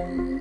嗯。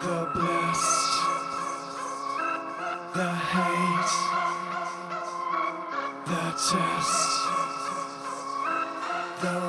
The blessed, the hate, the test, the